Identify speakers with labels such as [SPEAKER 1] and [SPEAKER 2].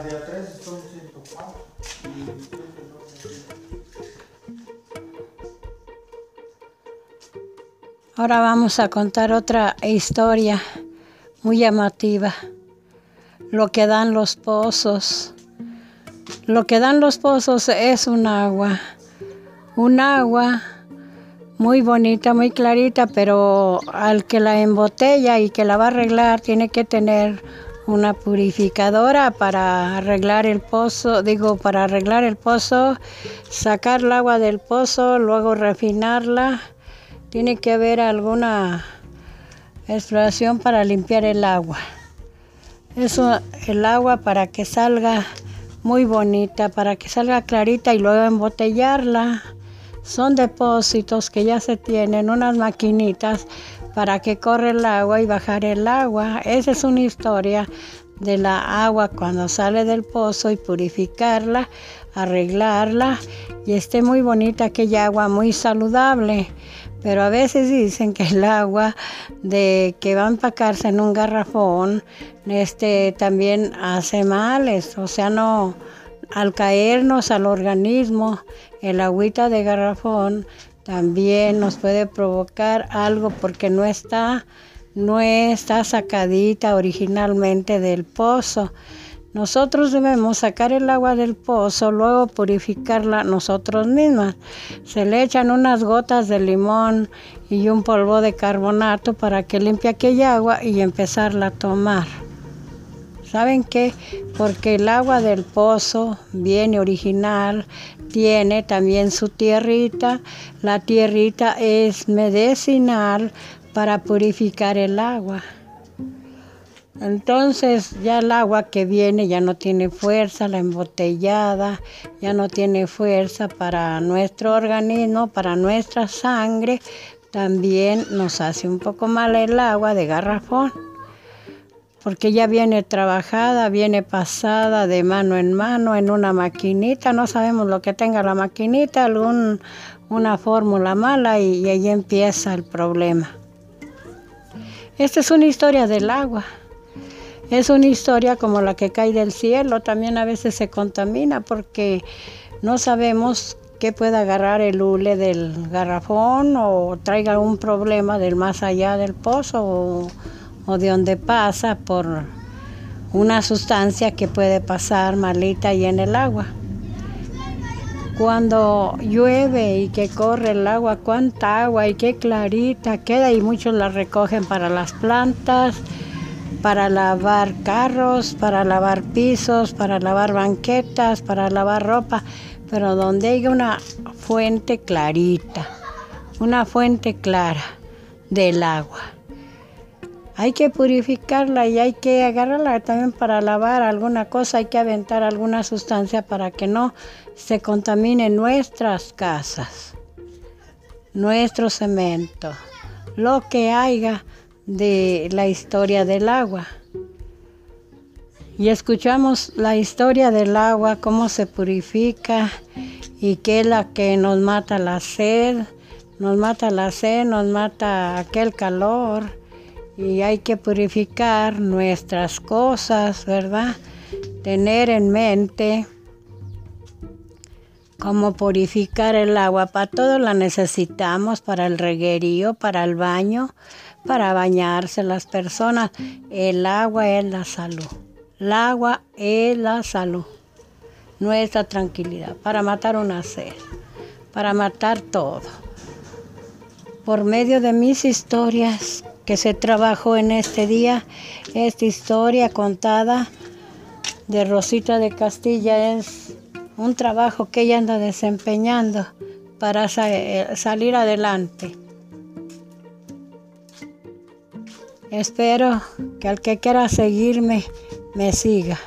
[SPEAKER 1] la de atrás son 104. Y después de
[SPEAKER 2] Ahora vamos a contar otra historia muy llamativa. Lo que dan los pozos. Lo que dan los pozos es un agua. Un agua muy bonita, muy clarita, pero al que la embotella y que la va a arreglar tiene que tener una purificadora para arreglar el pozo, digo, para arreglar el pozo, sacar el agua del pozo, luego refinarla. Tiene que haber alguna exploración para limpiar el agua. Eso, el agua para que salga muy bonita, para que salga clarita y luego embotellarla. Son depósitos que ya se tienen, unas maquinitas para que corre el agua y bajar el agua. Esa es una historia de la agua cuando sale del pozo y purificarla, arreglarla y esté muy bonita aquella agua, muy saludable. Pero a veces dicen que el agua de que va a empacarse en un garrafón este, también hace males, o sea, no, al caernos al organismo, el agüita de garrafón también nos puede provocar algo porque no está, no está sacadita originalmente del pozo. Nosotros debemos sacar el agua del pozo, luego purificarla nosotros mismas. Se le echan unas gotas de limón y un polvo de carbonato para que limpie aquella agua y empezarla a tomar. ¿Saben qué? Porque el agua del pozo viene original, tiene también su tierrita. La tierrita es medicinal para purificar el agua. Entonces ya el agua que viene ya no tiene fuerza, la embotellada ya no tiene fuerza para nuestro organismo, para nuestra sangre. También nos hace un poco mal el agua de garrafón porque ya viene trabajada, viene pasada de mano en mano en una maquinita, no sabemos lo que tenga la maquinita, algún, una fórmula mala y, y ahí empieza el problema. Esta es una historia del agua. Es una historia como la que cae del cielo, también a veces se contamina porque no sabemos qué puede agarrar el hule del garrafón o traiga algún problema del más allá del pozo o de donde pasa por una sustancia que puede pasar malita y en el agua. Cuando llueve y que corre el agua, cuánta agua y qué clarita queda y muchos la recogen para las plantas, para lavar carros, para lavar pisos, para lavar banquetas, para lavar ropa, pero donde hay una fuente clarita, una fuente clara del agua. Hay que purificarla y hay que agarrarla también para lavar alguna cosa, hay que aventar alguna sustancia para que no se contamine nuestras casas, nuestro cemento, lo que haya de la historia del agua. Y escuchamos la historia del agua, cómo se purifica y qué es la que nos mata la sed, nos mata la sed, nos mata aquel calor y hay que purificar nuestras cosas, ¿verdad? Tener en mente cómo purificar el agua. Para todo la necesitamos, para el reguerío, para el baño, para bañarse las personas. El agua es la salud. El agua es la salud. Nuestra tranquilidad, para matar una sed, para matar todo. Por medio de mis historias que se trabajó en este día. Esta historia contada de Rosita de Castilla es un trabajo que ella anda desempeñando para eh, salir adelante. Espero que al que quiera seguirme me siga.